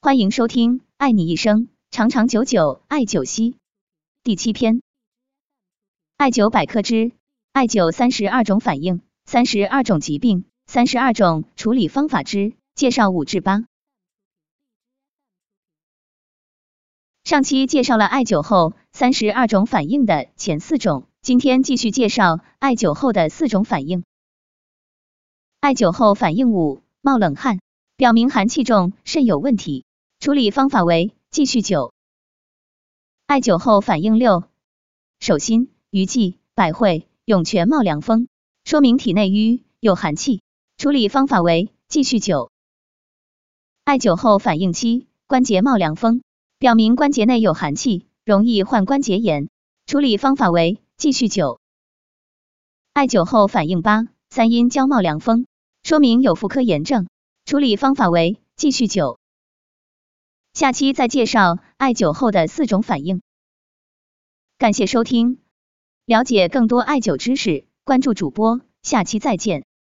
欢迎收听《爱你一生长长久久艾灸烯》第七篇，艾灸百科之艾灸三十二种反应、三十二种疾病、三十二种处理方法之介绍五至八。上期介绍了艾灸后三十二种反应的前四种，今天继续介绍艾灸后的四种反应。艾灸后反应五：冒冷汗，表明寒气重，肾有问题。处理方法为继续灸。艾灸后反应六：手心、鱼际、百会、涌泉冒凉风，说明体内瘀有寒气。处理方法为继续灸。艾灸后反应七：关节冒凉风，表明关节内有寒气，容易患关节炎。处理方法为继续灸。艾灸后反应八。三阴交冒凉风，说明有妇科炎症。处理方法为继续灸。下期再介绍艾灸后的四种反应。感谢收听，了解更多艾灸知识，关注主播，下期再见。